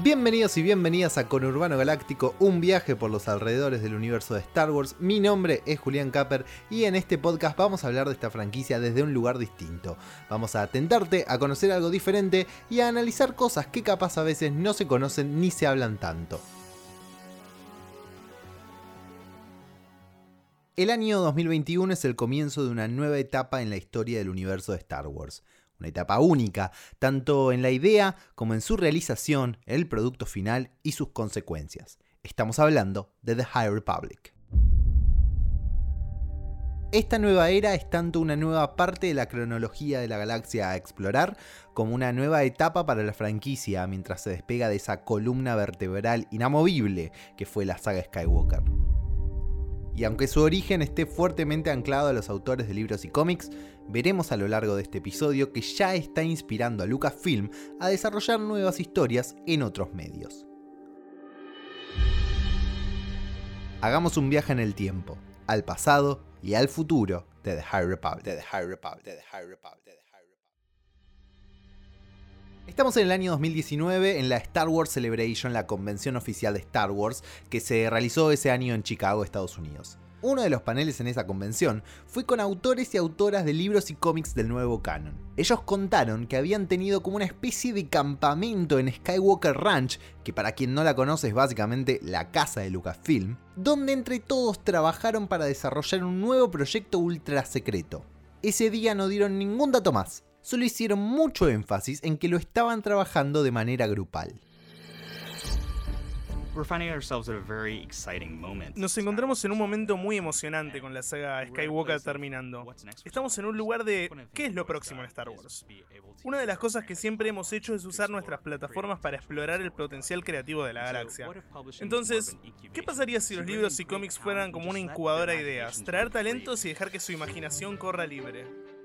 Bienvenidos y bienvenidas a Conurbano Galáctico, un viaje por los alrededores del universo de Star Wars. Mi nombre es Julián Capper y en este podcast vamos a hablar de esta franquicia desde un lugar distinto. Vamos a tentarte a conocer algo diferente y a analizar cosas que capaz a veces no se conocen ni se hablan tanto. El año 2021 es el comienzo de una nueva etapa en la historia del universo de Star Wars una etapa única, tanto en la idea como en su realización, el producto final y sus consecuencias. Estamos hablando de The High Republic. Esta nueva era es tanto una nueva parte de la cronología de la galaxia a explorar, como una nueva etapa para la franquicia mientras se despega de esa columna vertebral inamovible que fue la saga Skywalker. Y aunque su origen esté fuertemente anclado a los autores de libros y cómics, veremos a lo largo de este episodio que ya está inspirando a Lucasfilm a desarrollar nuevas historias en otros medios. Hagamos un viaje en el tiempo, al pasado y al futuro de The High Republic. Estamos en el año 2019 en la Star Wars Celebration, la convención oficial de Star Wars, que se realizó ese año en Chicago, Estados Unidos. Uno de los paneles en esa convención fue con autores y autoras de libros y cómics del nuevo canon. Ellos contaron que habían tenido como una especie de campamento en Skywalker Ranch, que para quien no la conoce es básicamente la casa de Lucasfilm, donde entre todos trabajaron para desarrollar un nuevo proyecto ultra secreto. Ese día no dieron ningún dato más, solo hicieron mucho énfasis en que lo estaban trabajando de manera grupal. Nos encontramos en un momento muy emocionante con la saga Skywalker terminando. Estamos en un lugar de ¿qué es lo próximo en Star Wars? Una de las cosas que siempre hemos hecho es usar nuestras plataformas para explorar el potencial creativo de la galaxia. Entonces, ¿qué pasaría si los libros y cómics fueran como una incubadora de ideas? Traer talentos y dejar que su imaginación corra libre.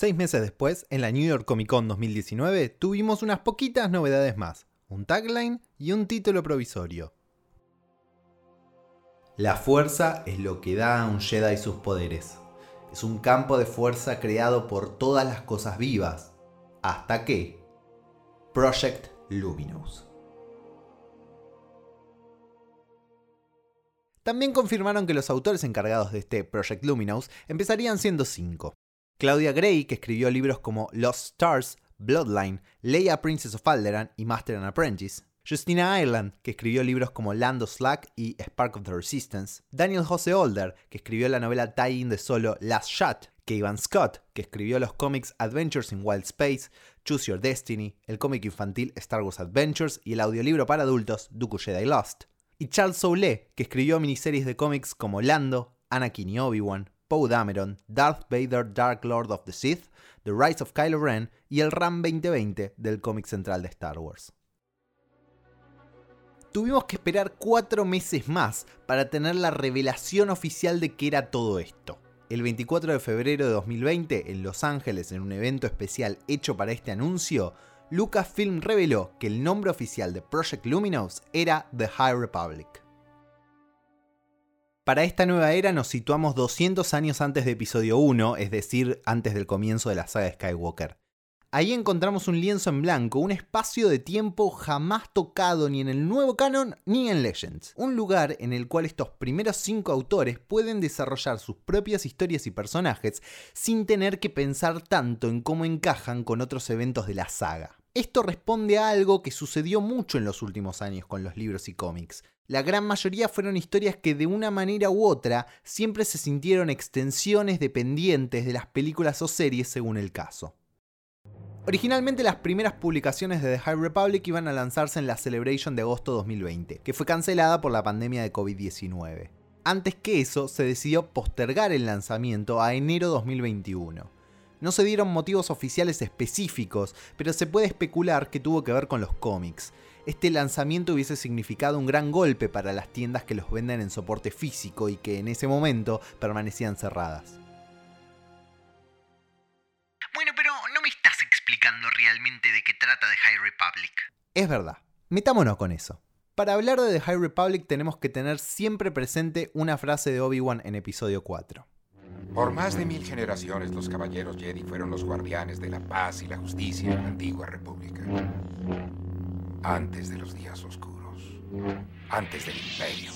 Seis meses después, en la New York Comic Con 2019, tuvimos unas poquitas novedades más, un tagline y un título provisorio. La fuerza es lo que da a un Jedi sus poderes. Es un campo de fuerza creado por todas las cosas vivas. Hasta que... Project Luminous. También confirmaron que los autores encargados de este Project Luminous empezarían siendo cinco. Claudia Gray, que escribió libros como Lost Stars, Bloodline, Leia Princess of Alderaan y Master and Apprentice. Justina Ireland, que escribió libros como Land of Slack y Spark of the Resistance. Daniel Jose Older, que escribió la novela tie-in de solo Last Shot. Kevin Scott, que escribió los cómics Adventures in Wild Space, Choose Your Destiny, el cómic infantil Star Wars Adventures y el audiolibro para adultos Dooku Jedi Lost. Y Charles Soule, que escribió miniseries de cómics como Lando, Anakin y Obi-Wan, Poe Dameron, Darth Vader Dark Lord of the Sith, The Rise of Kylo Ren y el RAM 2020 del cómic central de Star Wars. Tuvimos que esperar cuatro meses más para tener la revelación oficial de qué era todo esto. El 24 de febrero de 2020, en Los Ángeles, en un evento especial hecho para este anuncio, Lucasfilm reveló que el nombre oficial de Project Luminous era The High Republic. Para esta nueva era nos situamos 200 años antes de episodio 1, es decir, antes del comienzo de la saga Skywalker. Ahí encontramos un lienzo en blanco, un espacio de tiempo jamás tocado ni en el nuevo canon ni en Legends. Un lugar en el cual estos primeros cinco autores pueden desarrollar sus propias historias y personajes sin tener que pensar tanto en cómo encajan con otros eventos de la saga. Esto responde a algo que sucedió mucho en los últimos años con los libros y cómics la gran mayoría fueron historias que de una manera u otra siempre se sintieron extensiones dependientes de las películas o series según el caso. Originalmente las primeras publicaciones de The High Republic iban a lanzarse en la Celebration de agosto 2020, que fue cancelada por la pandemia de COVID-19. Antes que eso, se decidió postergar el lanzamiento a enero 2021. No se dieron motivos oficiales específicos, pero se puede especular que tuvo que ver con los cómics, este lanzamiento hubiese significado un gran golpe para las tiendas que los venden en soporte físico y que en ese momento permanecían cerradas. Bueno, pero no me estás explicando realmente de qué trata The High Republic. Es verdad, metámonos con eso. Para hablar de The High Republic tenemos que tener siempre presente una frase de Obi-Wan en episodio 4. Por más de mil generaciones los caballeros Jedi fueron los guardianes de la paz y la justicia en la antigua república. Antes de los días oscuros. Antes del imperio.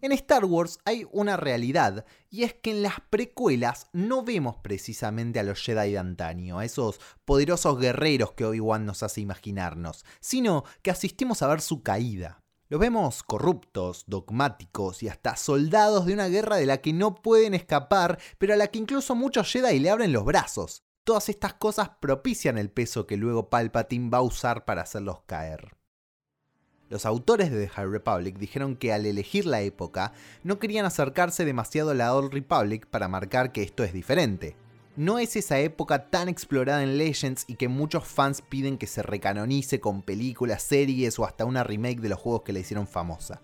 En Star Wars hay una realidad, y es que en las precuelas no vemos precisamente a los Jedi de antaño, a esos poderosos guerreros que Obi-Wan nos hace imaginarnos, sino que asistimos a ver su caída. Los vemos corruptos, dogmáticos y hasta soldados de una guerra de la que no pueden escapar, pero a la que incluso muchos Jedi le abren los brazos. Todas estas cosas propician el peso que luego Palpatine va a usar para hacerlos caer. Los autores de The High Republic dijeron que al elegir la época no querían acercarse demasiado a la Old Republic para marcar que esto es diferente. No es esa época tan explorada en Legends y que muchos fans piden que se recanonice con películas, series o hasta una remake de los juegos que la hicieron famosa.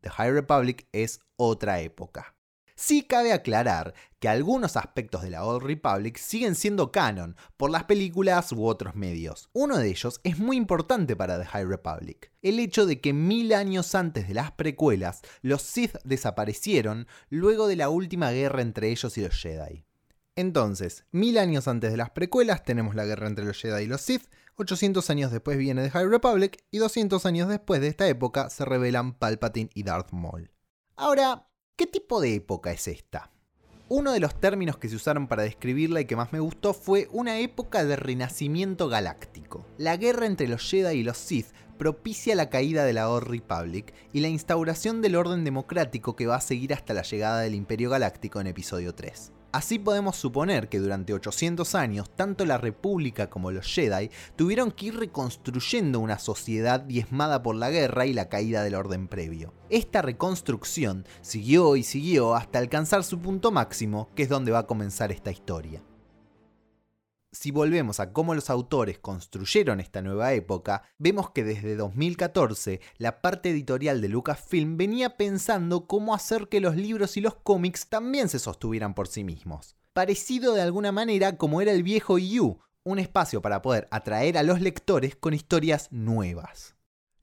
The High Republic es otra época. Sí cabe aclarar que algunos aspectos de la Old Republic siguen siendo canon por las películas u otros medios. Uno de ellos es muy importante para The High Republic, el hecho de que mil años antes de las precuelas, los Sith desaparecieron luego de la última guerra entre ellos y los Jedi. Entonces, mil años antes de las precuelas tenemos la guerra entre los Jedi y los Sith, 800 años después viene The High Republic y 200 años después de esta época se revelan Palpatine y Darth Maul. Ahora, ¿Qué tipo de época es esta? Uno de los términos que se usaron para describirla y que más me gustó fue una época de renacimiento galáctico. La guerra entre los Jedi y los Sith propicia la caída de la Old Republic y la instauración del orden democrático que va a seguir hasta la llegada del Imperio Galáctico en episodio 3. Así podemos suponer que durante 800 años tanto la República como los Jedi tuvieron que ir reconstruyendo una sociedad diezmada por la guerra y la caída del orden previo. Esta reconstrucción siguió y siguió hasta alcanzar su punto máximo, que es donde va a comenzar esta historia si volvemos a cómo los autores construyeron esta nueva época, vemos que desde 2014 la parte editorial de Lucasfilm venía pensando cómo hacer que los libros y los cómics también se sostuvieran por sí mismos. Parecido de alguna manera como era el viejo EU, un espacio para poder atraer a los lectores con historias nuevas.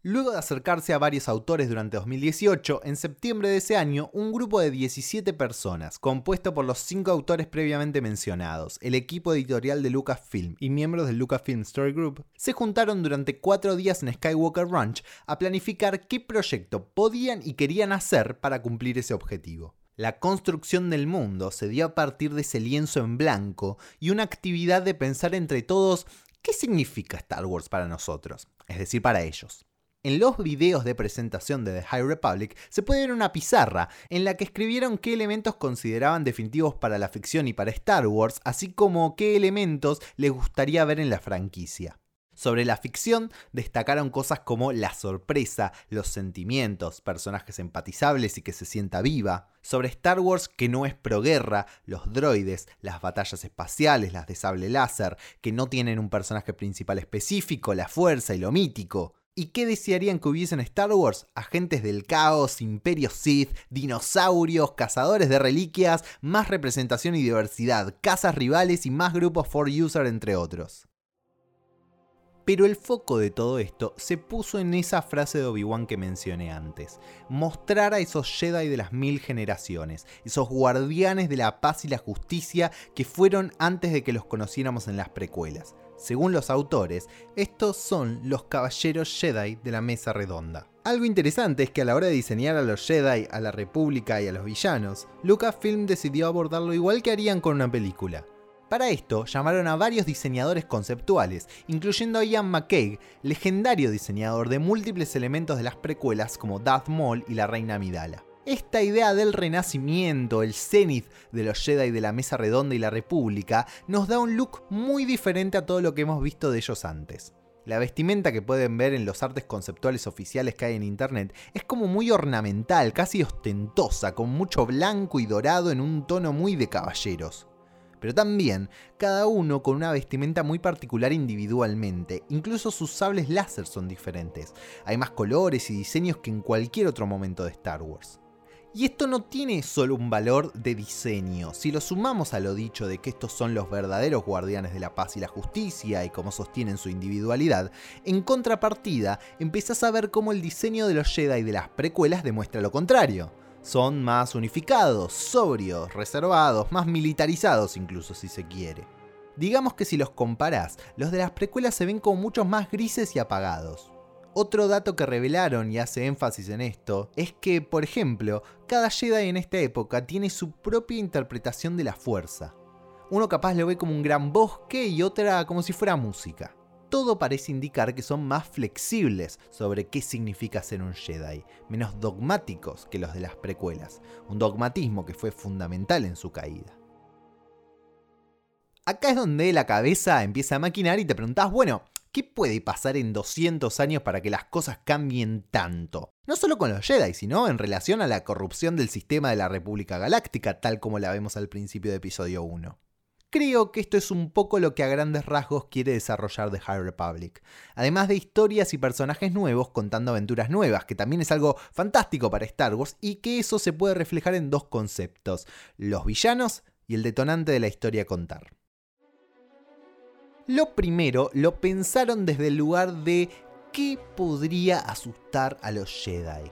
Luego de acercarse a varios autores durante 2018, en septiembre de ese año, un grupo de 17 personas, compuesto por los 5 autores previamente mencionados, el equipo editorial de Lucasfilm y miembros del Lucasfilm Story Group, se juntaron durante 4 días en Skywalker Ranch a planificar qué proyecto podían y querían hacer para cumplir ese objetivo. La construcción del mundo se dio a partir de ese lienzo en blanco y una actividad de pensar entre todos qué significa Star Wars para nosotros, es decir, para ellos. En los videos de presentación de The High Republic se puede ver una pizarra en la que escribieron qué elementos consideraban definitivos para la ficción y para Star Wars, así como qué elementos les gustaría ver en la franquicia. Sobre la ficción destacaron cosas como la sorpresa, los sentimientos, personajes empatizables y que se sienta viva. Sobre Star Wars que no es proguerra, los droides, las batallas espaciales, las de sable láser, que no tienen un personaje principal específico, la fuerza y lo mítico. ¿Y qué desearían que hubiese en Star Wars? Agentes del caos, imperios Sith, dinosaurios, cazadores de reliquias, más representación y diversidad, casas rivales y más grupos for user entre otros. Pero el foco de todo esto se puso en esa frase de Obi-Wan que mencioné antes. Mostrar a esos Jedi de las mil generaciones, esos guardianes de la paz y la justicia que fueron antes de que los conociéramos en las precuelas. Según los autores, estos son los caballeros Jedi de la mesa redonda. Algo interesante es que a la hora de diseñar a los Jedi, a la República y a los villanos, Lucasfilm decidió abordarlo igual que harían con una película. Para esto llamaron a varios diseñadores conceptuales, incluyendo a Ian McKay, legendario diseñador de múltiples elementos de las precuelas como Darth Maul y la Reina Amidala esta idea del renacimiento, el cenith de los Jedi de la Mesa Redonda y la República, nos da un look muy diferente a todo lo que hemos visto de ellos antes. La vestimenta que pueden ver en los artes conceptuales oficiales que hay en internet es como muy ornamental, casi ostentosa, con mucho blanco y dorado en un tono muy de caballeros. Pero también, cada uno con una vestimenta muy particular individualmente, incluso sus sables láser son diferentes, hay más colores y diseños que en cualquier otro momento de Star Wars. Y esto no tiene solo un valor de diseño. Si lo sumamos a lo dicho de que estos son los verdaderos guardianes de la paz y la justicia y cómo sostienen su individualidad, en contrapartida empiezas a ver cómo el diseño de los Jedi de las precuelas demuestra lo contrario. Son más unificados, sobrios, reservados, más militarizados incluso si se quiere. Digamos que si los comparás, los de las precuelas se ven como muchos más grises y apagados. Otro dato que revelaron y hace énfasis en esto es que, por ejemplo, cada Jedi en esta época tiene su propia interpretación de la fuerza. Uno capaz lo ve como un gran bosque y otra como si fuera música. Todo parece indicar que son más flexibles sobre qué significa ser un Jedi, menos dogmáticos que los de las precuelas, un dogmatismo que fue fundamental en su caída. Acá es donde la cabeza empieza a maquinar y te preguntas, bueno, ¿Qué puede pasar en 200 años para que las cosas cambien tanto? No solo con los Jedi, sino en relación a la corrupción del sistema de la República Galáctica, tal como la vemos al principio de episodio 1. Creo que esto es un poco lo que a grandes rasgos quiere desarrollar The High Republic. Además de historias y personajes nuevos contando aventuras nuevas, que también es algo fantástico para Star Wars y que eso se puede reflejar en dos conceptos, los villanos y el detonante de la historia a contar. Lo primero lo pensaron desde el lugar de qué podría asustar a los Jedi.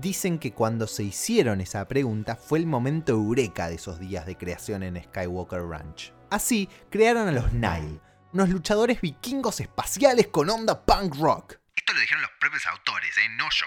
Dicen que cuando se hicieron esa pregunta fue el momento eureka de esos días de creación en Skywalker Ranch. Así crearon a los Nile, unos luchadores vikingos espaciales con onda punk rock. Esto lo dijeron los propios autores, ¿eh? no yo.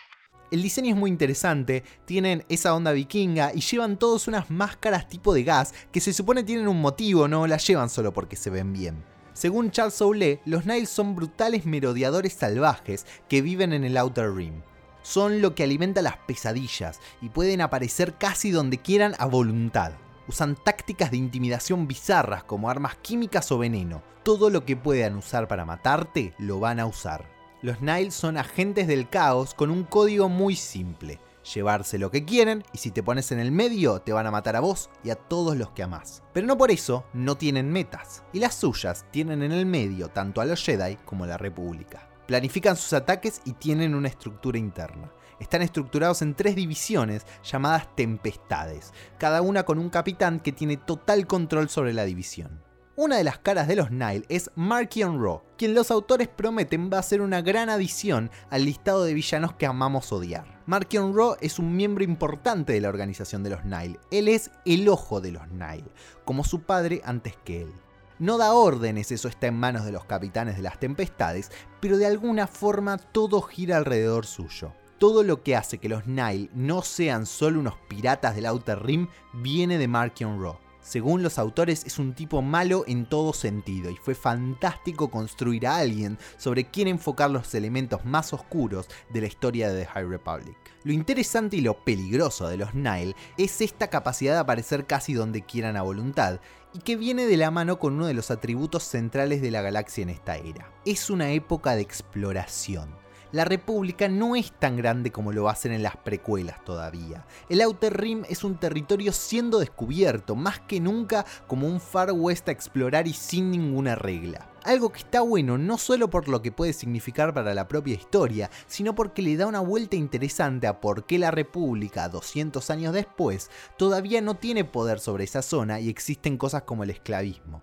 El diseño es muy interesante, tienen esa onda vikinga y llevan todos unas máscaras tipo de gas que se supone tienen un motivo, no las llevan solo porque se ven bien. Según Charles Soule, los Niles son brutales merodeadores salvajes que viven en el Outer Rim. Son lo que alimenta las pesadillas y pueden aparecer casi donde quieran a voluntad. Usan tácticas de intimidación bizarras como armas químicas o veneno. Todo lo que puedan usar para matarte lo van a usar. Los Niles son agentes del caos con un código muy simple llevarse lo que quieren y si te pones en el medio te van a matar a vos y a todos los que amás. Pero no por eso no tienen metas, y las suyas tienen en el medio tanto a los Jedi como a la República. Planifican sus ataques y tienen una estructura interna. Están estructurados en tres divisiones llamadas tempestades, cada una con un capitán que tiene total control sobre la división. Una de las caras de los Nile es Markion Raw, quien los autores prometen va a ser una gran adición al listado de villanos que amamos odiar. Markion Raw es un miembro importante de la organización de los Nile. Él es el ojo de los Nile, como su padre antes que él. No da órdenes, eso está en manos de los capitanes de las tempestades, pero de alguna forma todo gira alrededor suyo. Todo lo que hace que los Nile no sean solo unos piratas del Outer Rim viene de Markion Raw. Según los autores, es un tipo malo en todo sentido y fue fantástico construir a alguien sobre quien enfocar los elementos más oscuros de la historia de The High Republic. Lo interesante y lo peligroso de los Nile es esta capacidad de aparecer casi donde quieran a voluntad y que viene de la mano con uno de los atributos centrales de la galaxia en esta era. Es una época de exploración la República no es tan grande como lo hacen en las precuelas todavía. El Outer Rim es un territorio siendo descubierto, más que nunca como un Far West a explorar y sin ninguna regla. Algo que está bueno no solo por lo que puede significar para la propia historia, sino porque le da una vuelta interesante a por qué la República, 200 años después, todavía no tiene poder sobre esa zona y existen cosas como el esclavismo.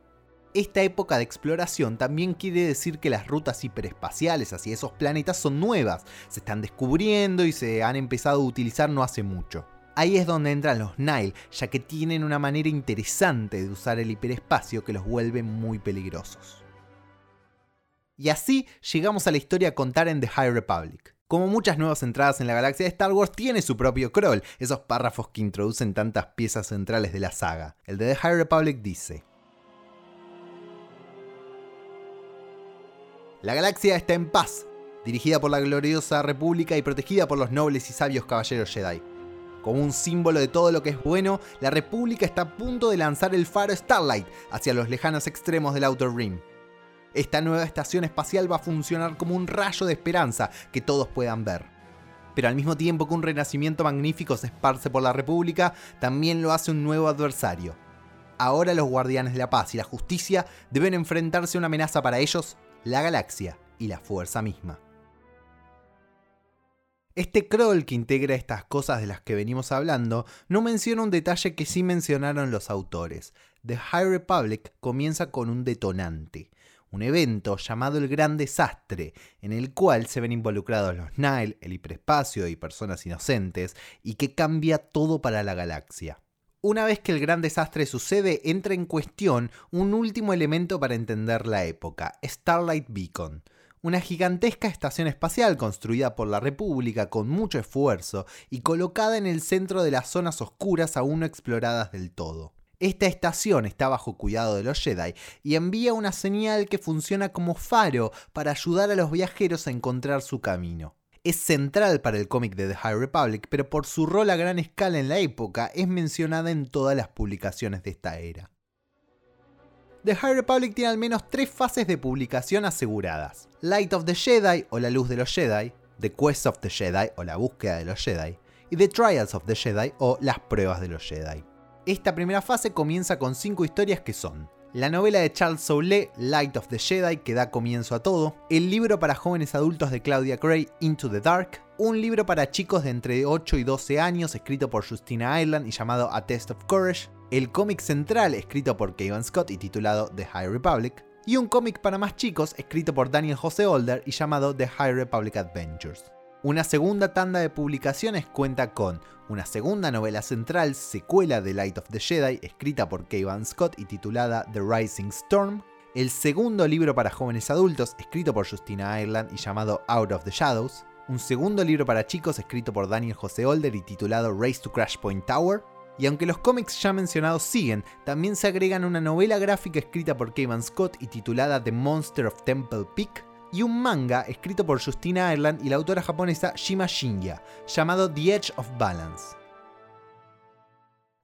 Esta época de exploración también quiere decir que las rutas hiperespaciales hacia esos planetas son nuevas, se están descubriendo y se han empezado a utilizar no hace mucho. Ahí es donde entran los Nile, ya que tienen una manera interesante de usar el hiperespacio que los vuelve muy peligrosos. Y así llegamos a la historia a contar en The High Republic. Como muchas nuevas entradas en la galaxia de Star Wars, tiene su propio crawl, esos párrafos que introducen tantas piezas centrales de la saga. El de The High Republic dice, La galaxia está en paz, dirigida por la gloriosa República y protegida por los nobles y sabios caballeros Jedi. Como un símbolo de todo lo que es bueno, la República está a punto de lanzar el faro Starlight hacia los lejanos extremos del Outer Rim. Esta nueva estación espacial va a funcionar como un rayo de esperanza que todos puedan ver. Pero al mismo tiempo que un renacimiento magnífico se esparce por la República, también lo hace un nuevo adversario. Ahora los guardianes de la paz y la justicia deben enfrentarse a una amenaza para ellos la galaxia y la fuerza misma. Este crawl que integra estas cosas de las que venimos hablando no menciona un detalle que sí mencionaron los autores. The High Republic comienza con un detonante, un evento llamado el Gran Desastre, en el cual se ven involucrados los Nile, el hiperespacio y personas inocentes, y que cambia todo para la galaxia. Una vez que el gran desastre sucede, entra en cuestión un último elemento para entender la época, Starlight Beacon, una gigantesca estación espacial construida por la República con mucho esfuerzo y colocada en el centro de las zonas oscuras aún no exploradas del todo. Esta estación está bajo cuidado de los Jedi y envía una señal que funciona como faro para ayudar a los viajeros a encontrar su camino es central para el cómic de The High Republic, pero por su rol a gran escala en la época es mencionada en todas las publicaciones de esta era. The High Republic tiene al menos tres fases de publicación aseguradas. Light of the Jedi o La Luz de los Jedi, The Quest of the Jedi o La Búsqueda de los Jedi, y The Trials of the Jedi o Las Pruebas de los Jedi. Esta primera fase comienza con cinco historias que son la novela de Charles Soule, Light of the Jedi, que da comienzo a todo, el libro para jóvenes adultos de Claudia Gray, Into the Dark, un libro para chicos de entre 8 y 12 años escrito por Justina Ireland y llamado A Test of Courage, el cómic central escrito por Kevin Scott y titulado The High Republic, y un cómic para más chicos escrito por Daniel Jose Older y llamado The High Republic Adventures. Una segunda tanda de publicaciones cuenta con una segunda novela central, secuela de Light of the Jedi, escrita por Kevin Scott y titulada The Rising Storm, el segundo libro para jóvenes adultos, escrito por Justina Ireland y llamado Out of the Shadows, un segundo libro para chicos escrito por Daniel Jose Older y titulado Race to Crash Point Tower, y aunque los cómics ya mencionados siguen, también se agregan una novela gráfica escrita por Kevin Scott y titulada The Monster of Temple Peak, y un manga escrito por Justina Ireland y la autora japonesa Shima Shinya, llamado The Edge of Balance.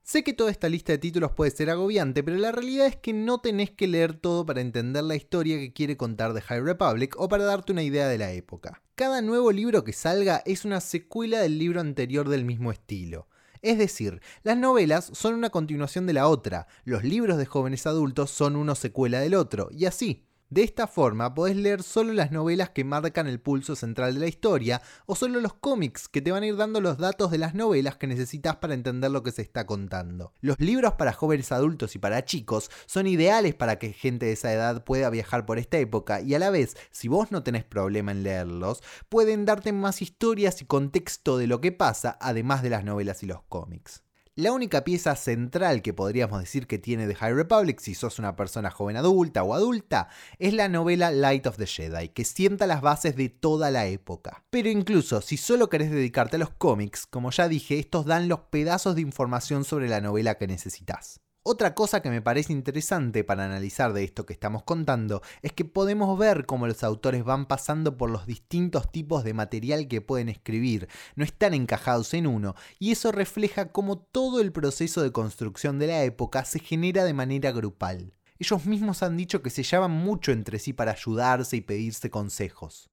Sé que toda esta lista de títulos puede ser agobiante, pero la realidad es que no tenés que leer todo para entender la historia que quiere contar The High Republic o para darte una idea de la época. Cada nuevo libro que salga es una secuela del libro anterior del mismo estilo. Es decir, las novelas son una continuación de la otra, los libros de jóvenes adultos son una secuela del otro, y así. De esta forma podés leer solo las novelas que marcan el pulso central de la historia o solo los cómics que te van a ir dando los datos de las novelas que necesitas para entender lo que se está contando. Los libros para jóvenes adultos y para chicos son ideales para que gente de esa edad pueda viajar por esta época y a la vez, si vos no tenés problema en leerlos, pueden darte más historias y contexto de lo que pasa, además de las novelas y los cómics. La única pieza central que podríamos decir que tiene The High Republic si sos una persona joven adulta o adulta es la novela Light of the Jedi, que sienta las bases de toda la época. Pero incluso si solo querés dedicarte a los cómics, como ya dije, estos dan los pedazos de información sobre la novela que necesitas. Otra cosa que me parece interesante para analizar de esto que estamos contando es que podemos ver cómo los autores van pasando por los distintos tipos de material que pueden escribir, no están encajados en uno, y eso refleja cómo todo el proceso de construcción de la época se genera de manera grupal. Ellos mismos han dicho que se llaman mucho entre sí para ayudarse y pedirse consejos.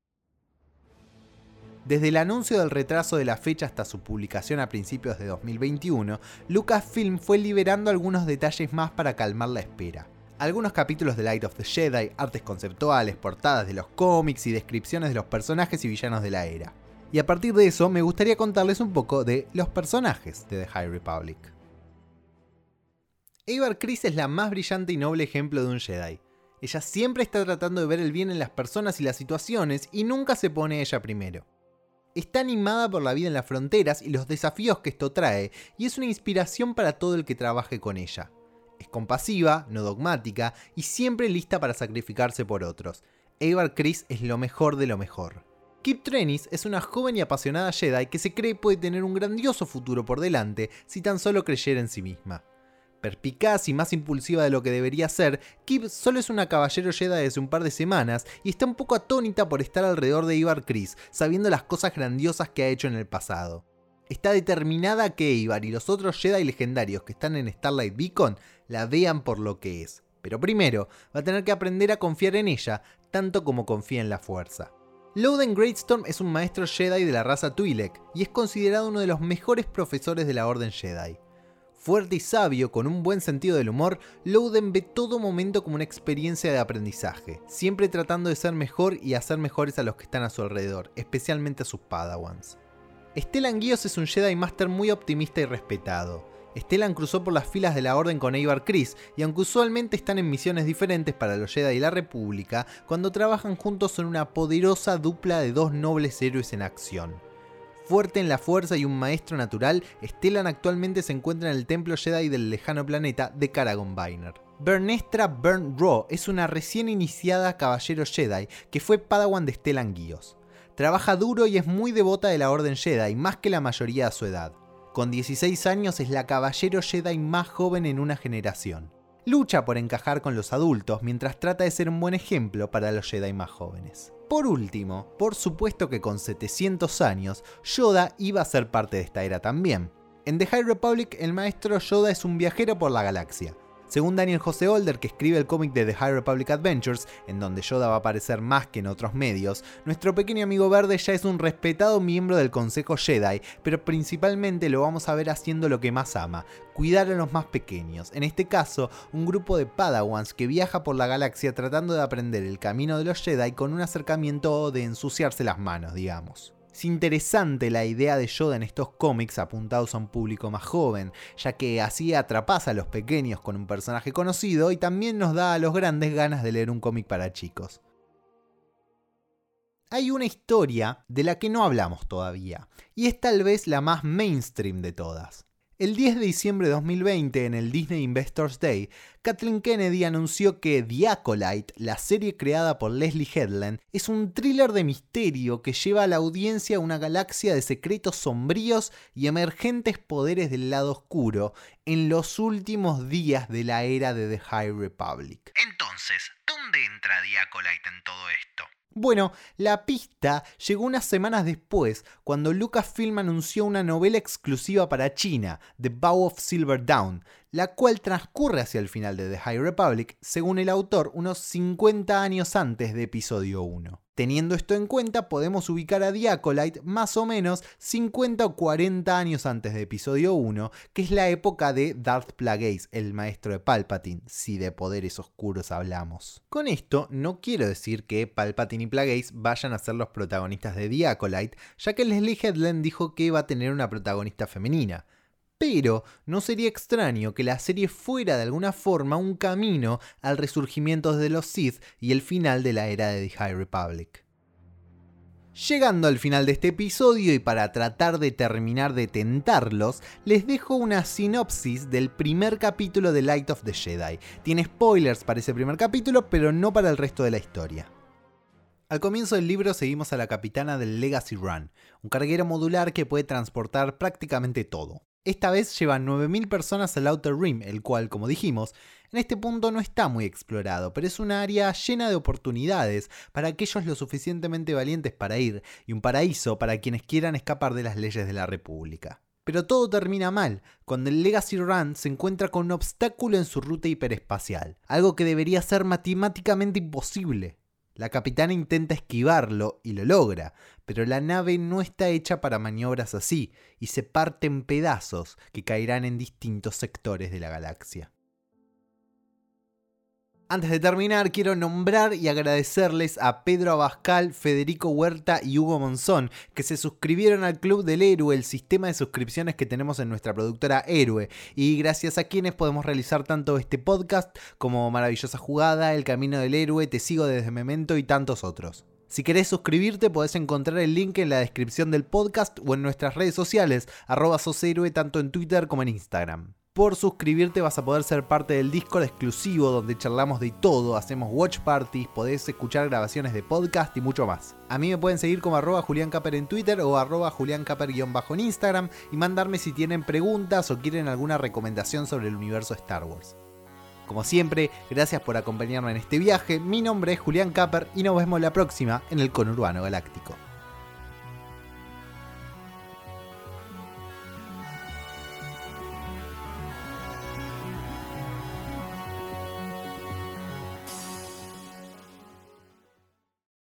Desde el anuncio del retraso de la fecha hasta su publicación a principios de 2021, Lucasfilm fue liberando algunos detalles más para calmar la espera. Algunos capítulos de Light of the Jedi, artes conceptuales, portadas de los cómics y descripciones de los personajes y villanos de la era. Y a partir de eso me gustaría contarles un poco de los personajes de The High Republic. Avar Kriss es la más brillante y noble ejemplo de un Jedi. Ella siempre está tratando de ver el bien en las personas y las situaciones y nunca se pone ella primero. Está animada por la vida en las fronteras y los desafíos que esto trae, y es una inspiración para todo el que trabaje con ella. Es compasiva, no dogmática y siempre lista para sacrificarse por otros. Avar Chris es lo mejor de lo mejor. Kip Trenis es una joven y apasionada Jedi que se cree puede tener un grandioso futuro por delante si tan solo creyera en sí misma. Perpicaz y más impulsiva de lo que debería ser, Kip solo es una caballero Jedi desde un par de semanas y está un poco atónita por estar alrededor de Ivar Chris, sabiendo las cosas grandiosas que ha hecho en el pasado. Está determinada que Ivar y los otros Jedi legendarios que están en Starlight Beacon la vean por lo que es. Pero primero, va a tener que aprender a confiar en ella, tanto como confía en la fuerza. Loden Greatstorm es un maestro Jedi de la raza Twi'lek y es considerado uno de los mejores profesores de la Orden Jedi. Fuerte y sabio, con un buen sentido del humor, Loden ve todo momento como una experiencia de aprendizaje, siempre tratando de ser mejor y hacer mejores a los que están a su alrededor, especialmente a sus Padawans. Stellan Guios es un Jedi Master muy optimista y respetado. Stellan cruzó por las filas de la Orden con Eibar Chris, y aunque usualmente están en misiones diferentes para los Jedi y la República, cuando trabajan juntos son una poderosa dupla de dos nobles héroes en acción. Fuerte en la fuerza y un maestro natural, Stellan actualmente se encuentra en el templo Jedi del lejano planeta de Caragon Biner. Bernestra Bern Raw es una recién iniciada caballero Jedi que fue padawan de Stellan Guios. Trabaja duro y es muy devota de la Orden Jedi, más que la mayoría de su edad. Con 16 años es la caballero Jedi más joven en una generación. Lucha por encajar con los adultos mientras trata de ser un buen ejemplo para los Jedi más jóvenes. Por último, por supuesto que con 700 años, Yoda iba a ser parte de esta era también. En The High Republic, el maestro Yoda es un viajero por la galaxia, según Daniel José Older, que escribe el cómic de The High Republic Adventures, en donde Yoda va a aparecer más que en otros medios, nuestro pequeño amigo verde ya es un respetado miembro del Consejo Jedi, pero principalmente lo vamos a ver haciendo lo que más ama, cuidar a los más pequeños. En este caso, un grupo de Padawans que viaja por la galaxia tratando de aprender el camino de los Jedi con un acercamiento de ensuciarse las manos, digamos. Es interesante la idea de Yoda en estos cómics apuntados a un público más joven, ya que así atrapas a los pequeños con un personaje conocido y también nos da a los grandes ganas de leer un cómic para chicos. Hay una historia de la que no hablamos todavía, y es tal vez la más mainstream de todas. El 10 de diciembre de 2020, en el Disney Investors Day, Kathleen Kennedy anunció que The Acolyte, la serie creada por Leslie Headland, es un thriller de misterio que lleva a la audiencia a una galaxia de secretos sombríos y emergentes poderes del lado oscuro en los últimos días de la era de The High Republic. Entonces, ¿dónde entra The Acolyte en todo esto? Bueno, la pista llegó unas semanas después, cuando Lucasfilm anunció una novela exclusiva para China, The Bow of Silver Dawn, la cual transcurre hacia el final de The High Republic, según el autor, unos 50 años antes de episodio 1. Teniendo esto en cuenta, podemos ubicar a The más o menos 50 o 40 años antes de episodio 1, que es la época de Darth Plagueis, el maestro de Palpatine, si de poderes oscuros hablamos. Con esto no quiero decir que Palpatine y Plagueis vayan a ser los protagonistas de The ya que Leslie Headland dijo que iba a tener una protagonista femenina pero no sería extraño que la serie fuera de alguna forma un camino al resurgimiento de los Sith y el final de la era de The High Republic. Llegando al final de este episodio y para tratar de terminar de tentarlos, les dejo una sinopsis del primer capítulo de Light of the Jedi. Tiene spoilers para ese primer capítulo, pero no para el resto de la historia. Al comienzo del libro seguimos a la capitana del Legacy Run, un carguero modular que puede transportar prácticamente todo. Esta vez llevan 9.000 personas al Outer Rim, el cual, como dijimos, en este punto no está muy explorado, pero es un área llena de oportunidades para aquellos lo suficientemente valientes para ir, y un paraíso para quienes quieran escapar de las leyes de la República. Pero todo termina mal, cuando el Legacy Run se encuentra con un obstáculo en su ruta hiperespacial, algo que debería ser matemáticamente imposible. La capitana intenta esquivarlo y lo logra, pero la nave no está hecha para maniobras así y se parte en pedazos que caerán en distintos sectores de la galaxia. Antes de terminar, quiero nombrar y agradecerles a Pedro Abascal, Federico Huerta y Hugo Monzón, que se suscribieron al Club del Héroe, el sistema de suscripciones que tenemos en nuestra productora Héroe, y gracias a quienes podemos realizar tanto este podcast como Maravillosa Jugada, El Camino del Héroe, Te Sigo desde Memento y tantos otros. Si querés suscribirte, podés encontrar el link en la descripción del podcast o en nuestras redes sociales, arroba tanto en Twitter como en Instagram por suscribirte vas a poder ser parte del Discord exclusivo donde charlamos de todo, hacemos watch parties, podés escuchar grabaciones de podcast y mucho más. A mí me pueden seguir como arroba en Twitter o arroba Julián bajo en Instagram y mandarme si tienen preguntas o quieren alguna recomendación sobre el universo Star Wars. Como siempre, gracias por acompañarme en este viaje, mi nombre es Julián Caper y nos vemos la próxima en el Conurbano Galáctico.